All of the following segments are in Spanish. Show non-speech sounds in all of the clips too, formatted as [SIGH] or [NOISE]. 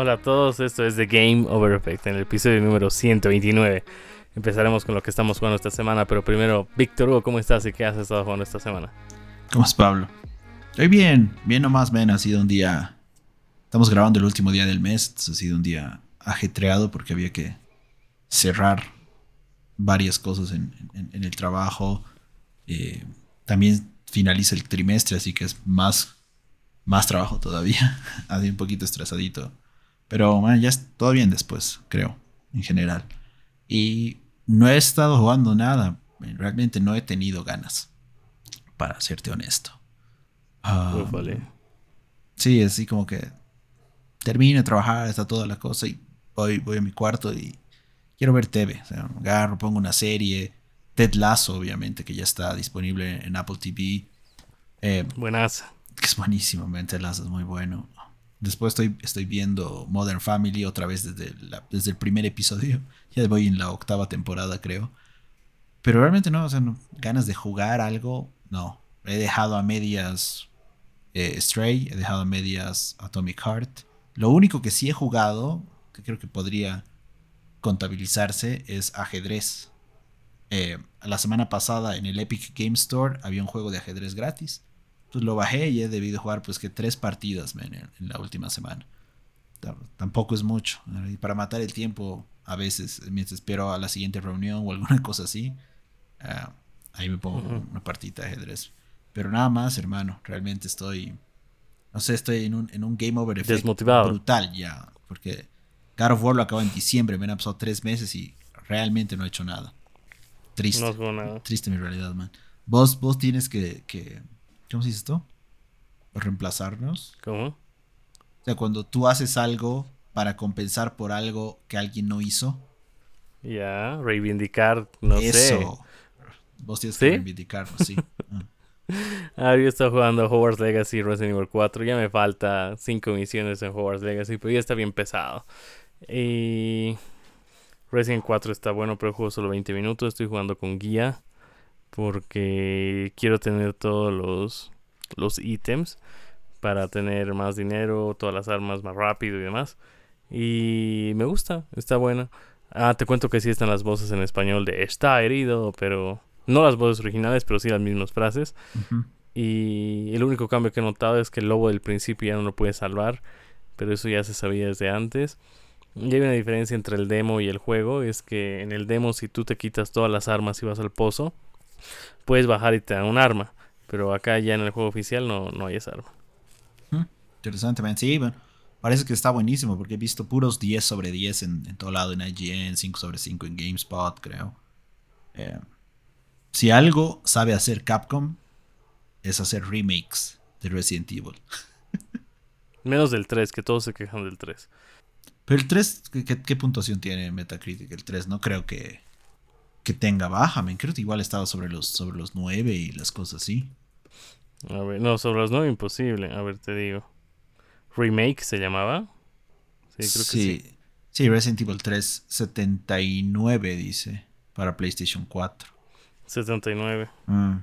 Hola a todos, esto es The Game Over Effect en el episodio número 129. Empezaremos con lo que estamos jugando esta semana, pero primero, Víctor Hugo, ¿cómo estás y qué has estado jugando esta semana? ¿Cómo es Pablo? Estoy bien, bien nomás, ven, ha sido un día... Estamos grabando el último día del mes, ha sido un día ajetreado porque había que cerrar varias cosas en, el trabajo. Eh, también finaliza el trimestre, así que es más, más trabajo todavía. [LAUGHS] ha sido un poquito estresadito. Pero bueno, ya es todo bien después, creo, en general. Y no he estado jugando nada. Realmente no he tenido ganas, para serte honesto. Um, sí, así como que termino de trabajar, está toda la cosa y voy, voy a mi cuarto y quiero ver TV. O sea, agarro, pongo una serie. Ted Lasso, obviamente, que ya está disponible en Apple TV. Eh, Buenas. Es buenísimo, Ted Lasso es muy bueno. Después estoy, estoy viendo Modern Family otra vez desde, desde el primer episodio. [LAUGHS] Ya voy en la octava temporada, creo. Pero realmente no, o sea, ganas de jugar algo, no. He dejado a medias eh, Stray, he dejado a medias Atomic Heart. Lo único que sí he jugado, que creo que podría contabilizarse, es ajedrez. Eh, la semana pasada en el Epic Game Store había un juego de ajedrez gratis pues lo bajé y he debido jugar pues que tres partidas en, la última semana. tampoco es mucho. Y para matar el tiempo, a veces, mientras espero a la siguiente reunión o alguna [LAUGHS] cosa así, ah, ahí me pongo una partita de ajedrez. Pero nada más, hermano, realmente estoy, no sé, estoy en un, en un game over effect brutal ya. Porque God of War lo acabó en diciembre, me han pasado tres meses y realmente no he hecho nada. Triste. No Triste mi realidad, man. Vos, vos tienes que ¿Cómo se dice esto? Reemplazarnos. ¿Cómo? O sea, cuando tú haces algo para compensar por algo que alguien no hizo. Ya, reivindicar, no Eso. Vos tienes que reivindicarnos, sí. [LAUGHS] Ah. yo estoy jugando Hogwarts Legacy Resident Evil 4. Ya me falta 5 misiones en Hogwarts Legacy, pero ya está bien pesado. Y Resident 4 está bueno, pero juego solo 20 minutos. Estoy jugando con guía porque quiero tener todos los, los ítems para tener más dinero, todas las armas más rápido y demás. Y me gusta, está bueno. Ah, te cuento que sí están las voces en español de está herido, pero no las voces originales, pero sí las mismas frases. Y el único cambio que he notado es que el lobo del principio ya no lo puede salvar, pero eso ya se sabía desde antes. Y hay una diferencia entre el demo y el juego, es que en el demo si tú te quitas todas las armas y vas al pozo, puedes bajar y te dan un arma. Pero acá ya en el juego oficial no, no hay esa arma. Hmm, interesantemente, sí, bueno, parece que está buenísimo porque he visto puros 10 sobre 10 en, todo lado en IGN, 5 sobre 5 en GameSpot, creo. Eh, si algo sabe hacer Capcom es hacer remakes de Resident Evil. [LAUGHS] Menos del 3, que todos se quejan del 3. Pero el 3, ¿qué, qué puntuación tiene Metacritic? El 3 no creo que que tenga baja, me creo que igual estaba sobre los, sobre los 9 y las cosas así. A ver, no, sobre los 9 imposible, a ver, te digo. Remake se llamaba. Sí, creo que sí. Sí, Resident Evil 3, 79 dice, para PlayStation 4. 79. Mm.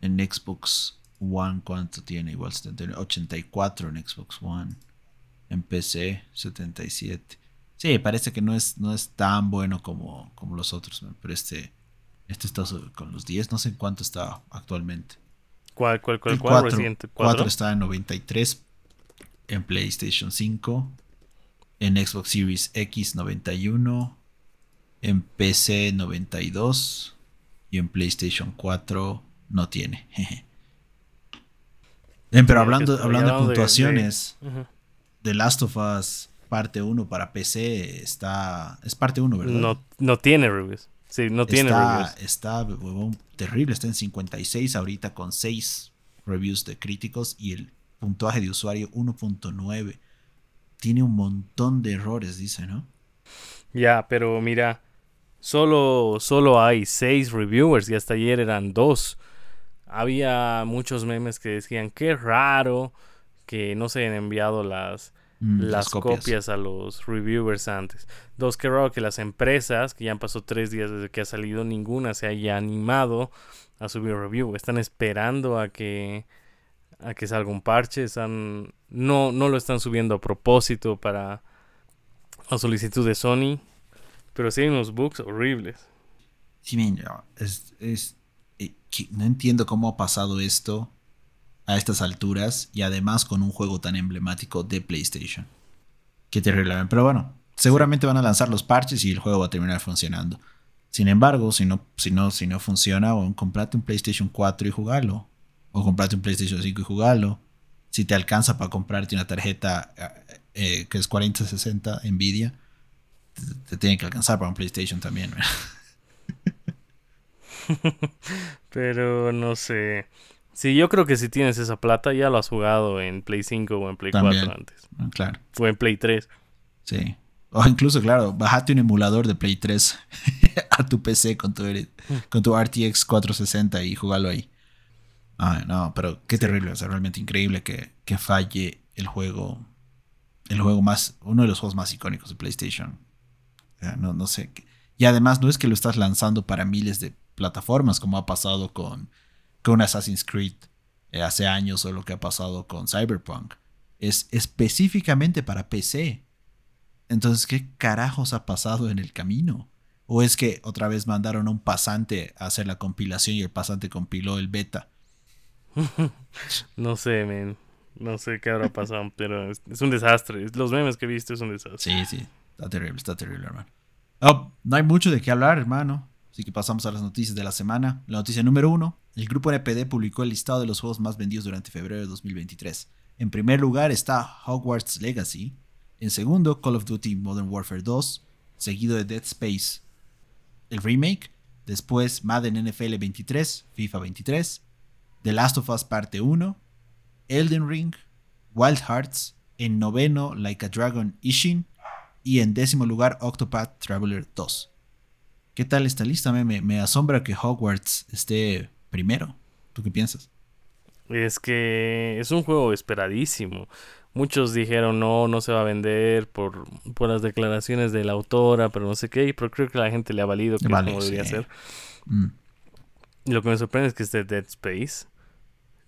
En Xbox One, ¿cuánto tiene? Igual 84 en Xbox One. En PC, 77. Sí, parece que no es, no es tan bueno como, como los otros, pero este, este está con los 10, no sé en cuánto está actualmente. ¿Cuál, cuál, cuál, el cuál? 4, 4 está en 93, en PlayStation 5, en Xbox Series X 91, en PC 92 y en PlayStation 4 no tiene. [LAUGHS] pero hablando, hablando de puntuaciones, The Last of Us parte 1 para PC está. Es parte 1, ¿verdad? No, no tiene reviews. Sí, no tiene está, Está terrible, está en 56 ahorita con 6 reviews de críticos y el puntuaje de usuario 1.9. Tiene un montón de errores, dice, ¿no? Ya, pero mira, solo, solo hay 6 reviewers y hasta ayer eran 2. Había muchos memes que decían, qué raro que no se hayan enviado las, Mm, las, copias. a los reviewers antes. Dos, que raro que las empresas, que ya han pasado tres días desde que ha salido, ninguna se haya animado a subir review. Están esperando a que a que salga un parche. Están, no, no lo están subiendo a propósito para la solicitud de Sony. Pero sí hay unos bugs horribles. Sí, es eh, no entiendo cómo ha pasado esto a estas alturas y además con un juego tan emblemático de PlayStation. Qué terrible. Pero bueno, seguramente van a lanzar los parches y el juego va a terminar funcionando. Sin embargo, si no, si no, si no funciona, o comprate un PlayStation 4 y jugarlo. O comprate un PlayStation 5 y jugarlo. Si te alcanza para comprarte una tarjeta eh, eh, que es 4060 Nvidia, te, te, tiene que alcanzar para un PlayStation también. [LAUGHS] Pero no sé. Sí, yo creo que si tienes esa plata ya lo has jugado en Play 5 o en Play 4 antes. Ah, claro. O en Play 3. Sí. O incluso, claro, bajate un emulador de Play 3 [LAUGHS] a tu PC con tu, con tu RTX 460 y jugalo ahí. Ay, no, pero qué terrible. O sea, realmente increíble que, que falle el juego. El juego más. Uno de los juegos más icónicos de PlayStation. no, no sé. Y además no es que lo estás lanzando para miles de plataformas, como ha pasado con, con Assassin's Creed eh, hace años o lo que ha pasado con Cyberpunk. Es específicamente para PC. Entonces, ¿qué carajos ha pasado en el camino? ¿O es que otra vez mandaron a un pasante a hacer la compilación y el pasante compiló el beta? [LAUGHS] no sé, men. No sé qué habrá pasado, [LAUGHS] pero es, un desastre. Los memes que he visto es un desastre. Sí, sí. Está terrible, está terrible, hermano. Oh, no hay mucho de qué hablar, hermano. Así que pasamos a las noticias de la semana. La noticia número uno. El grupo NPD publicó el listado de los juegos más vendidos durante febrero de 2023. En primer lugar está Hogwarts Legacy. En segundo, Call of Duty Modern Warfare 2. Seguido de Dead Space, el remake. Después Madden NFL 23, FIFA 23. The Last of Us Parte 1. Elden Ring. Wild Hearts. En noveno, Like a Dragon Ishin. Y en décimo lugar, Octopath Traveler 2. ¿Qué tal esta lista? Me, me, asombra que Hogwarts esté primero. ¿Tú qué piensas? Es que es un juego esperadísimo. Muchos dijeron no, no se va a vender por, por las declaraciones de la autora, pero no sé qué, pero creo que la gente le ha valido que vale, debería ser. Mm. Lo que me sorprende es que esté Dead Space.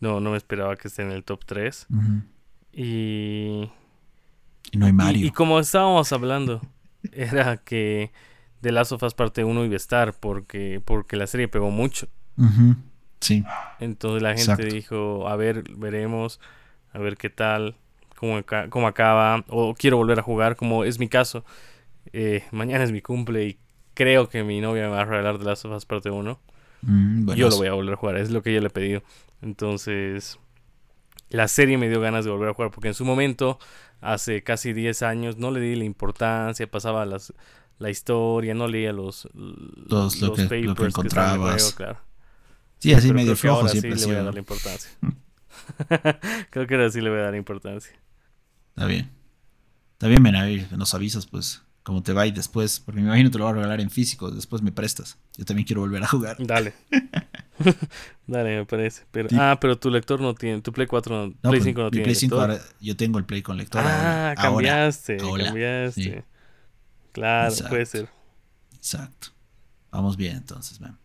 No, no me esperaba que esté en el top 3. Y... Y no hay Mario. y como estábamos hablando, [LAUGHS] era que de Last of Us parte 1 iba a estar porque, porque la serie pegó mucho. Sí. Entonces la gente dijo, a ver, veremos, a ver qué tal, cómo, cómo, acaba, o quiero volver a jugar, como es mi caso. Eh, mañana es mi cumple y creo que mi novia me va a regalar de Last of Us parte 1. Mm, yo lo voy a volver a jugar, es lo que yo le he pedido. Entonces, la serie me dio ganas de volver a jugar porque en su momento, hace casi 10 años, no le di la importancia, pasaba las la historia, no leía los, los, lo, que, encontrabas. claro. Sí, así medio flojo siempre sí le voy a dar la importancia. [LAUGHS] creo que ahora sí le voy a dar importancia. Está bien. Está bien, ver, nos avisas, pues, cómo te va y después, porque me imagino te lo voy a regalar en físico, después me prestas. Yo también quiero volver a jugar. Dale. [LAUGHS] [LAUGHS] Dale, me parece. Pero, Ah, pero tu lector no tiene, tu Play 4 no, Play 5 pues, no tiene. Play 5 ahora, yo tengo el Play con lector. Ah, cambiaste, cambiaste. Claro, puede ser. Exacto. Vamos bien entonces, man.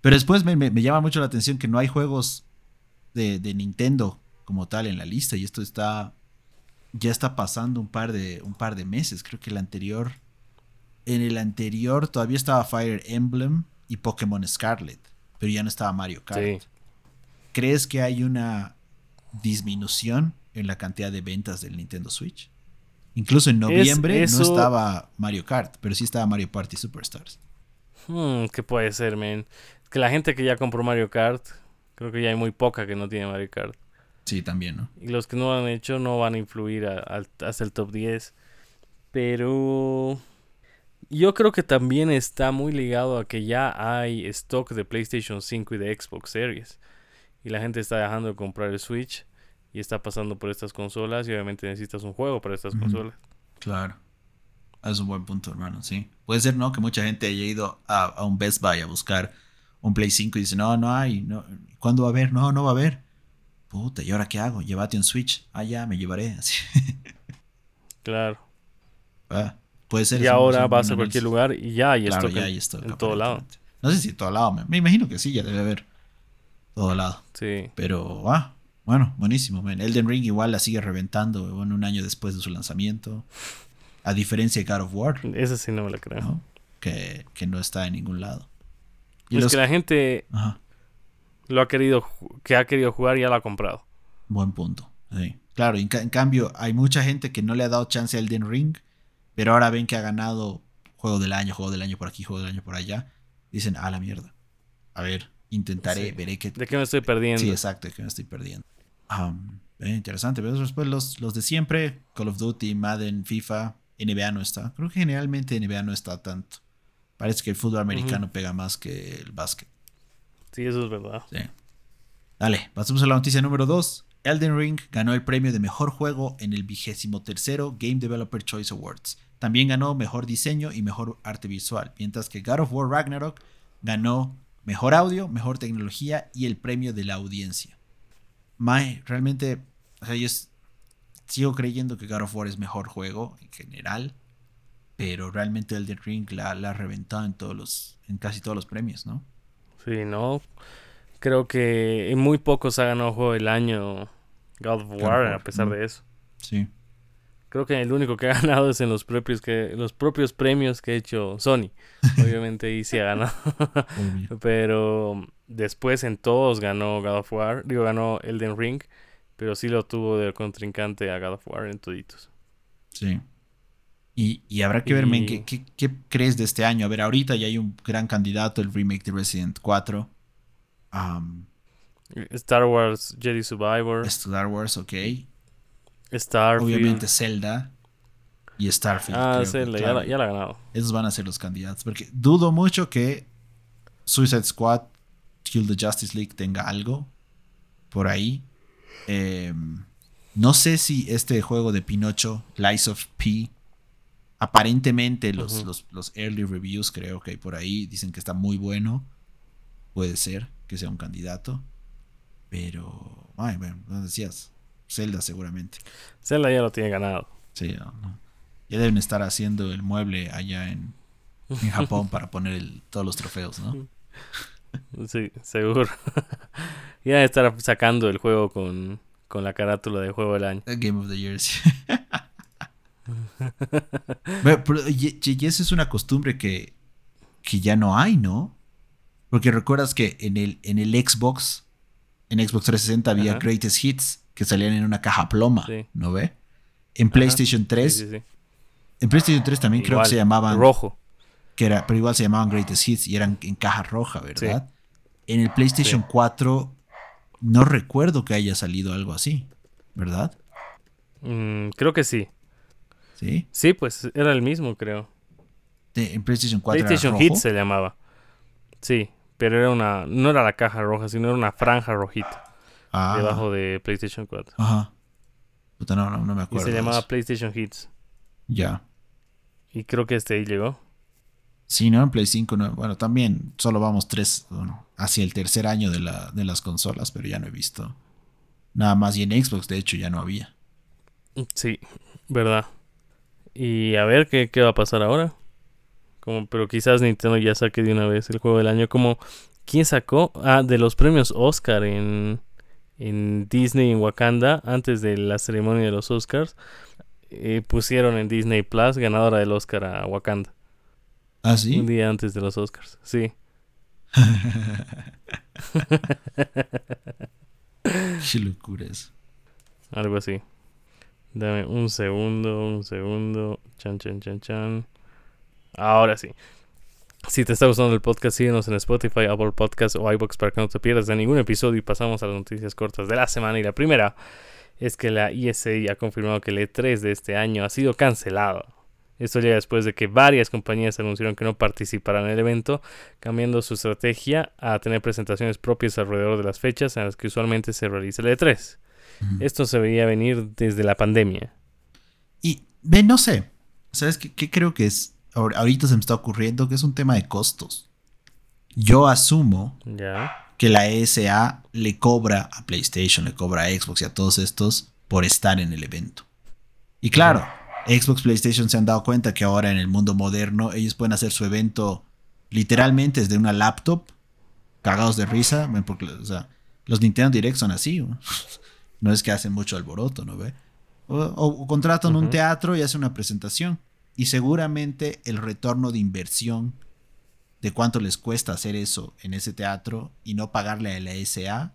Pero después me, llama mucho la atención que no hay juegos de, Nintendo como tal en la lista. Y esto está. Ya está pasando un par de. un par de meses. Creo que el anterior. En el anterior todavía estaba Fire Emblem y Pokémon Scarlet. Pero ya no estaba Mario Kart. ¿Crees que hay una disminución en la cantidad de ventas del Nintendo Switch? Incluso en noviembre no estaba Mario Kart, pero sí estaba Mario Party Superstars. Hmm, ¿Qué puede ser, man? Que la gente que ya compró Mario Kart, creo que ya hay muy poca que no tiene Mario Kart. Sí, también, ¿no? Y los que no lo han hecho no van a influir hasta el top 10. Pero yo creo que también está muy ligado a que ya hay stock de PlayStation 5 y de Xbox Series. Y la gente está dejando de comprar el Switch y está pasando por estas consolas y obviamente necesitas un juego para estas consolas. Claro. Es un buen punto, hermano, sí. Puede ser, ¿no? Que mucha gente haya ido a, un Best Buy a buscar un Play 5 y dice, no, no hay, no, ¿cuándo va a haber? No, no va a haber. Puta, ¿y ahora qué hago? Llévate un Switch. Ah, ya, me llevaré. Así. [LAUGHS] Claro. Ah, puede ser. Y ahora vas a cualquier lugar y ya hay claro, esto ya hay esto en todo lado. No sé si en todo lado, me, me, imagino que sí, ya debe haber todo lado. Sí. Pero, ah, Bueno, buenísimo, man. Elden Ring igual la sigue reventando, bueno, un año después de su lanzamiento. A diferencia de God of War. Esa sí no me la creo. ¿no? Que, que no está en ningún lado. Y es los... que la gente Ajá. lo ha querido, que ha querido jugar y ya lo ha comprado. Buen punto. Sí. Claro, en, en, cambio, hay mucha gente que no le ha dado chance a Elden Ring, pero ahora ven que ha ganado juego del año, juego del año por aquí, juego del año por allá. Dicen, a la mierda. A ver, intentaré, Sí. veré que. ¿De qué me estoy perdiendo? Sí, exacto, de qué me estoy perdiendo. Um, eh, interesante, pero después los, los de siempre, Call of Duty, Madden, FIFA, NBA no está. Creo que generalmente NBA no está tanto. Parece que el fútbol americano pega más que el básquet. Sí, eso es verdad. Sí. Dale, pasemos a la noticia número 2. Elden Ring ganó el premio de mejor juego en el vigésimo tercero Game Developer Choice Awards. También ganó mejor diseño y mejor arte visual, mientras que God of War Ragnarok ganó mejor audio, mejor tecnología y el premio de la audiencia. Mae, realmente, o sea, yo sigo creyendo que God of War es mejor juego en general, pero realmente Elden Ring la, la ha reventado en todos los, en casi todos los premios, ¿no? Sí, no. Creo que en muy pocos ha ganado juego del año God of of War, a pesar mm. de eso. Sí. Creo que el único que ha [LAUGHS] ganado es en los propios que los propios premios que ha hecho Sony. [LAUGHS] Obviamente ahí sí ha ganado. [LAUGHS] Pero después en todos ganó God of War. Digo, ganó Elden Ring. Pero sí lo tuvo de contrincante a God of War en toditos. Sí. Y, y habrá que ver, men, Y- ¿qué, qué, qué crees de este año? A ver, ahorita ya hay un gran candidato, el remake de Resident 4. Um, Star Wars Jedi Survivor. Star Wars, ok. Starfield. Obviamente Zelda y Starfield. Ah, Zelda, ya, claro, la, ya la ha ganado. Esos van a ser los candidatos. Porque dudo mucho que Suicide Squad, Kill the Justice League tenga algo por ahí. Eh, no sé si este juego de Pinocho, Lies of P, aparentemente los, los, los early reviews creo que hay por ahí dicen que está muy bueno. Puede ser que sea un candidato. Pero, ay, bueno, no decías. Zelda seguramente. Zelda ya lo tiene ganado. Sí, no, no. Ya deben estar haciendo el mueble allá en, en Japón [LAUGHS] para poner el- todos los trofeos, ¿no? Sí, seguro. [LAUGHS] ya estar sacando el juego con, con la carátula de juego del año. Game of the Year. [LAUGHS] Pero, pero, y, y esa es una costumbre que, que ya no hay, ¿no? Porque recuerdas que en el, en el Xbox, en Xbox 360 había Ajá. Greatest Hits que salían en una caja ploma, Sí. ¿no ve? En PlayStation 3, Sí, sí, en PlayStation 3 también creo que Igual, se llamaban Rojo. Que era, pero igual se llamaban Greatest Hits y eran en caja roja, ¿verdad? En el PlayStation Sí. 4 no recuerdo que haya salido algo así, ¿verdad? Mm, creo que sí. Sí. Sí, pues era el mismo, creo. De- en PlayStation 4 PlayStation era rojo. Hits se llamaba. Sí, pero era una. No era la caja roja, sino era una franja rojita Ah, debajo de PlayStation 4. Ajá. Puta, no, no, no me Y acuerdo. se llamaba. PlayStation Hits. Ya. Y creo que este ahí llegó. Sí, ¿no? En Play 5, no. bueno, también solo vamos tres, bueno, hacia el tercer año de, la, de las consolas, pero ya no he visto nada más. Y en Xbox, de hecho, ya no había. Sí, verdad. Y a ver qué, qué va a pasar ahora. Como, pero quizás Nintendo ya saque de una vez el juego del año. Como, ¿quién sacó? Ah, de los premios Oscar en, en Disney en Wakanda, antes de la ceremonia de los Oscars. eh, pusieron en Disney Plus ganadora del Oscar a Wakanda. ¿Ah, sí? Un día antes de los Oscars. Sí. [LAUGHS] Qué locura eso. Algo así. Dame un segundo, un segundo. Chan, chan, chan, chan. Ahora sí. Si te está gustando el podcast, síguenos en Spotify, Apple Podcasts o iBox para que no te pierdas de ningún episodio. Y pasamos a las noticias cortas de la semana. Y la primera es que la ISA ha confirmado que el E3 de este año ha sido cancelado. Esto llega después de que varias compañías anunciaron que no participarán en el evento, cambiando su estrategia a tener presentaciones propias alrededor de las fechas en las que usualmente se realiza el E3. Ujú. Esto se veía venir desde la pandemia. Y, ve, no sé. ¿Sabes qué, qué creo que es? Ahor- Ahorita se me está ocurriendo que es un tema de costos. Yo asumo Ya. que la ESA le cobra a PlayStation, le cobra a Xbox y a todos estos por estar en el evento. Y claro, Xbox, PlayStation se han dado cuenta que ahora en el mundo moderno ellos pueden hacer su evento literalmente desde una laptop, cagados de risa, porque o sea, los Nintendo Direct son así. ¿no? [LAUGHS] No es que hacen mucho alboroto, ¿no ve? O, contratan un teatro y hacen una presentación. Y seguramente el retorno de inversión de cuánto les cuesta hacer eso en ese teatro y no pagarle a la SA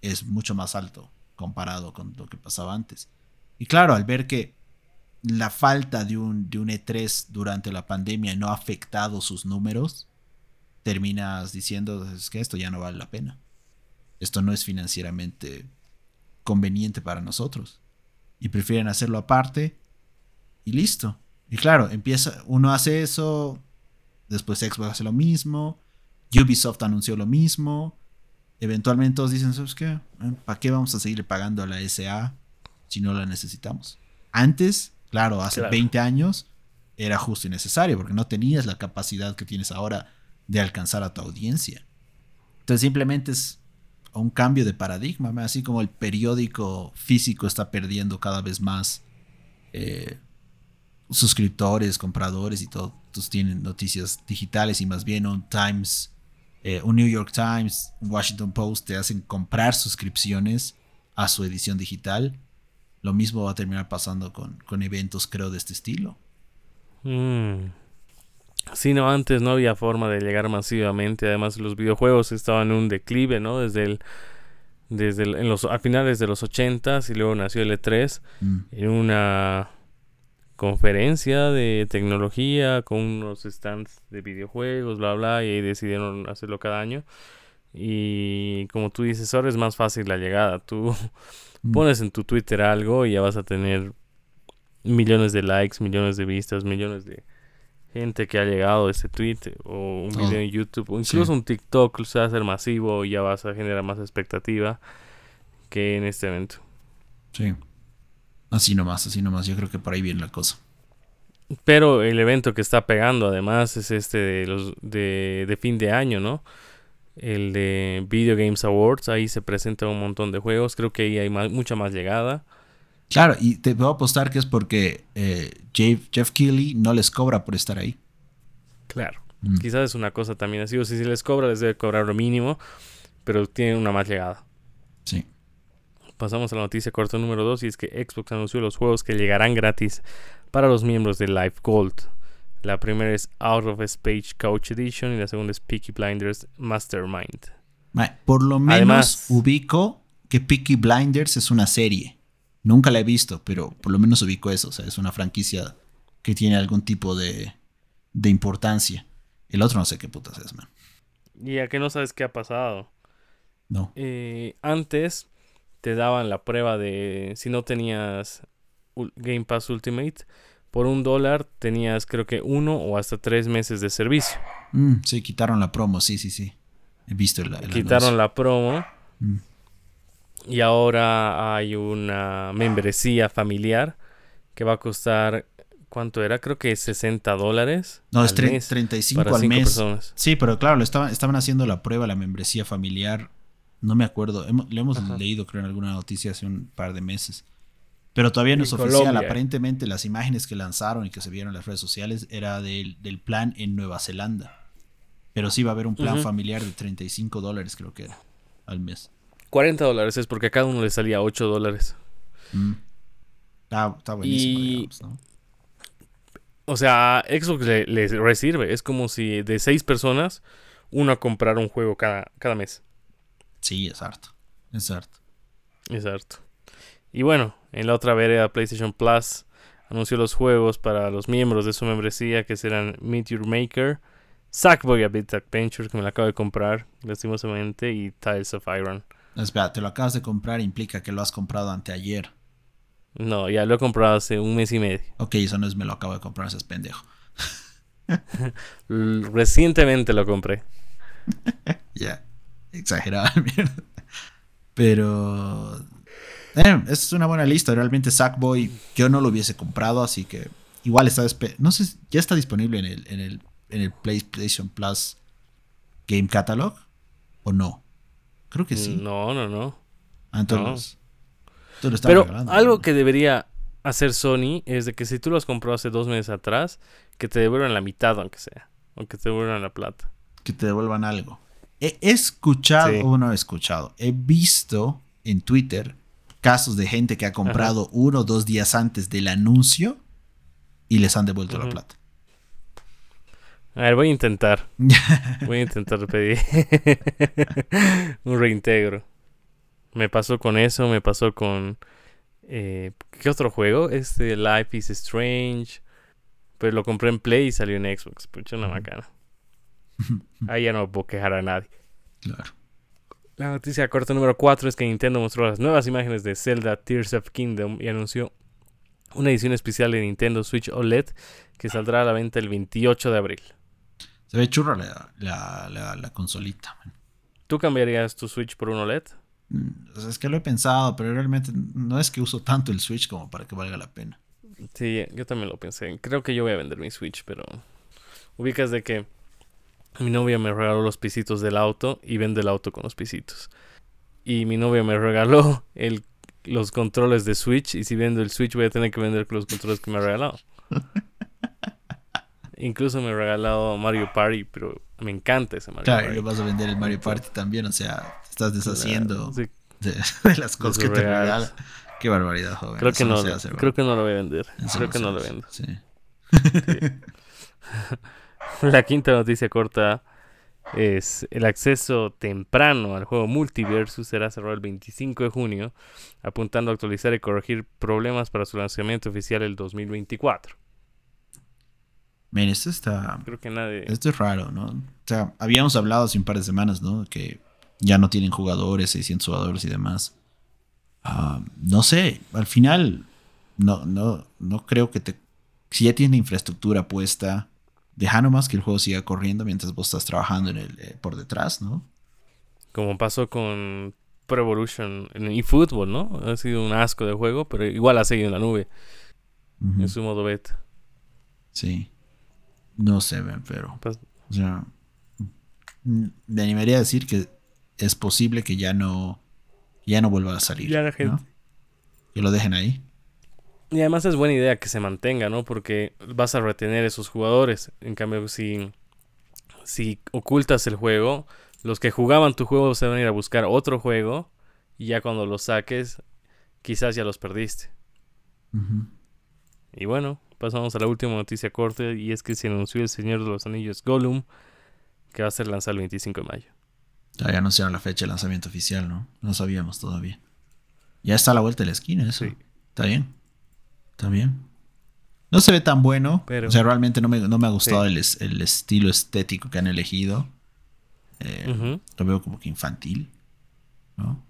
es mucho más alto comparado con lo que pasaba antes. Y claro, al ver que la falta de un, de un E3 durante la pandemia no ha afectado sus números, terminas diciendo es que esto ya no vale la pena. Esto no es financieramente conveniente para nosotros. Y prefieren hacerlo aparte y listo. Y claro, empieza, uno hace eso, después Xbox hace lo mismo, Ubisoft anunció lo mismo, eventualmente todos dicen, ¿sabes qué? ¿Para qué vamos a seguir pagando a la SA si no la necesitamos? Antes, claro, hace 20 años era justo y necesario porque no tenías la capacidad que tienes ahora de alcanzar a tu audiencia. Entonces simplemente es un cambio de paradigma, así como el periódico físico está perdiendo cada vez más eh, suscriptores, compradores y todo. Entonces tienen noticias digitales y más bien un Times, eh, un New York Times, un Washington Post te hacen comprar suscripciones a su edición digital. Lo mismo va a terminar pasando con, con eventos, creo, de este estilo. Mm. Sí, no, antes no había forma de llegar masivamente. Además, los videojuegos estaban en un declive, ¿no? Desde el. Desde en los, a finales de los 80 y luego nació el E3 mm. en una conferencia de tecnología con unos stands de videojuegos, bla, bla, y decidieron hacerlo cada año. Y como tú dices, ahora es más fácil la llegada. Tú mm. pones en tu Twitter algo y ya vas a tener millones de likes, millones de vistas, millones de gente que ha llegado a ese tweet o un video en YouTube o incluso un TikTok se va a hacer masivo y ya vas a generar más expectativa que en este evento. Sí. Así nomás, así nomás. Yo creo que por ahí viene la cosa. Pero el evento que está pegando además es este de los de, de fin de año, ¿no? El de Video Games Awards. Ahí se presenta un montón de juegos. Creo que ahí hay mucha más llegada. Claro, y te puedo apostar que es porque eh, Jeff, Jeff Keighley no les cobra por estar ahí. Claro. Mm. Quizás es una cosa también así. O si les cobra, les debe cobrar lo mínimo. Pero tienen una más llegada. Sí pasamos a la noticia corta número 2 y es que Xbox anunció los juegos que llegarán gratis para los miembros de Life Gold. La primera es Out of Space Couch Edition y la segunda es Peaky Blinders Mastermind. Por lo menos ubico que Peaky Blinders es una serie. Nunca la he visto, pero por lo menos ubico eso. O sea, es una franquicia que tiene algún tipo de, de importancia. El otro no sé qué putas es, man. Y a que no sabes qué ha pasado. No. Eh, antes te daban la prueba de si no tenías Game Pass Ultimate, por un dólar tenías creo que uno o hasta tres meses de servicio. Mm, sí, quitaron la promo, sí, sí, sí. He visto la... Quitaron la promo. Mm. Y ahora hay una membresía familiar que va a costar, ¿cuánto era? Creo que 60 dólares. No, es 35 al mes. Personas. Sí, pero claro, lo estaban, estaban haciendo la prueba, la membresía familiar no me acuerdo. lo hemos leído, creo, en alguna noticia hace un par de meses. Pero todavía no es oficial. Aparentemente, las imágenes que lanzaron y que se vieron en las redes sociales era del, plan en Nueva Zelanda. Pero sí va a haber un plan familiar de 35 dólares, creo que era, al mes. 40 dólares es porque a cada uno le salía 8 dólares. Mm. Está, buenísimo, O sea, Xbox le, le sirve. Es como si de 6 personas, uno comprara un juego cada, cada mes. Sí, es harto. Es harto. Es harto. Y bueno, en la otra vereda, PlayStation Plus anunció los juegos para los miembros de su membresía que serán Meteor Maker, Sackboy A Bit Adventure, que me lo acabo de comprar, lastimosamente, y Tiles of Iron. Espera, te lo acabas de comprar implica que lo has comprado anteayer. No, ya lo he comprado hace un mes y medio. Ok, eso no es me lo acabo de comprar, ese es pendejo. [LAUGHS] Recientemente lo compré. [LAUGHS] Ya exagerada mierda. Pero eh, es una buena lista. Realmente Sackboy yo no lo hubiese comprado, así que igual está no sé, ya está disponible en el, en el, en el PlayStation Plus Game Catalog o no. Creo que sí. No, no, no. Ah, entonces, Pero algo que debería hacer Sony es de que si tú lo has comprado hace dos meses atrás, que te devuelvan la mitad, aunque sea. Aunque te devuelvan la plata. Que te devuelvan algo. He escuchado, o no he escuchado, he visto en Twitter casos de gente que ha comprado uno o dos días antes del anuncio y les han devuelto la plata. A ver, voy a intentar. [LAUGHS] Voy a intentar pedir [LAUGHS] un reintegro. Me pasó con eso, me pasó con... eh, ¿Qué otro juego? Este Life is Strange. Pero lo compré en Play y salió en Xbox. Pucha, una Ujú. macana. [LAUGHS] Ahí ya no puedo quejar a nadie. Claro. La noticia corta número 4 es que Nintendo mostró las nuevas imágenes de Zelda Tears of Kingdom y anunció una edición especial de Nintendo Switch OLED que saldrá a la venta el 28 de abril. Se ve churra la, la, la- la consolita. man. ¿Tú cambiarías tu Switch por un OLED? Mm, es que lo he pensado, pero realmente no es que uso tanto el Switch como para que valga la pena. Sí, yo también lo pensé. Creo que yo voy a vender mi Switch, pero ubicas de que mi novia me regaló los pisitos del auto y vende el auto con los pisitos. Y mi novia me regaló [LAUGHS] el, los controles de Switch y si vendo el Switch voy a tener que vender los controles que me ha regalado. [LAUGHS] Incluso me ha regalado Mario Party, pero me encanta ese Mario Claro, Party. lo vas a vender el Mario Party también, o sea, estás deshaciendo Sí, de, [LAUGHS] de las cosas que te. Qué barbaridad, joven. creo que no, hace, creo que no lo voy a vender. Eso Creo que no lo vendo. Sí. [LAUGHS] La quinta noticia corta es el acceso temprano al juego Multiversus será cerrado el 25 de junio, apuntando a actualizar y corregir problemas para su lanzamiento oficial el 2024. Miren, esto está. Creo que nadie... Esto es raro, ¿no? O sea, habíamos hablado hace un par de semanas, ¿no? Que ya no tienen jugadores, 600 jugadores y demás. Ah, no sé, al final, no, no, no creo que te. Si ya tiene infraestructura puesta, deja nomás que el juego siga corriendo mientras vos estás trabajando en el, eh, por detrás, ¿no? Como pasó con Pro Evolution en eFootball, ¿no? Ha sido un asco de juego, pero igual ha seguido en la nube, en su modo beta. Sí. No sé, ven, pero. Pues- O sea. mm, Me animaría a decir que es posible que ya no. Ya no vuelva a salir. Ya la ¿no? gente- Que lo dejen ahí. Y además es buena idea que se mantenga, ¿no? Porque vas a retener esos jugadores. En cambio, si, si ocultas el juego, los que jugaban tu juego se van a ir a buscar otro juego. Y ya cuando los saques, quizás ya los perdiste. Y bueno, pasamos a la última noticia corta. Y es que se anunció el Señor de los Anillos Gollum, que va a ser lanzado el 25 de mayo. Ya anunciaron la fecha de lanzamiento oficial, ¿no? No sabíamos todavía. Ya está a la vuelta de la esquina, eso. Sí. Está bien. Está bien. No se ve tan bueno. Pero- o sea, realmente no me, no me ha gustado Sí. el, el estilo estético que han elegido. Eh. Lo veo como que infantil. ¿No?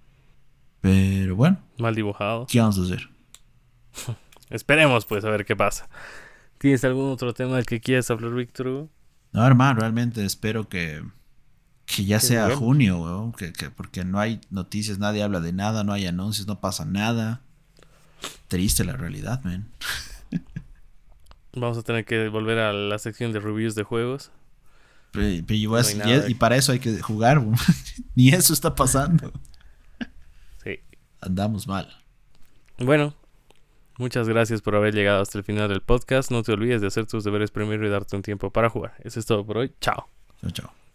Pero bueno, Mal dibujado. ¿qué vamos a hacer? [LAUGHS] Esperemos, pues, a ver qué pasa. ¿Tienes algún otro tema del que quieras hablar, Víctor? No, hermano, realmente espero que, que ya sea junio, weón, que, que- porque no hay noticias, nadie habla de nada, no hay anuncios, no pasa nada. Triste la realidad, man. Vamos a tener que volver a la sección de reviews de juegos. Pero, pero igual- No hay y, y para eso hay que jugar, [LAUGHS] ni eso está pasando. Sí. Andamos mal. Bueno, muchas gracias por haber llegado hasta el final del podcast. No te olvides de hacer tus deberes primero y darte un tiempo para jugar. Eso es todo por hoy. Chao. Chao, chao.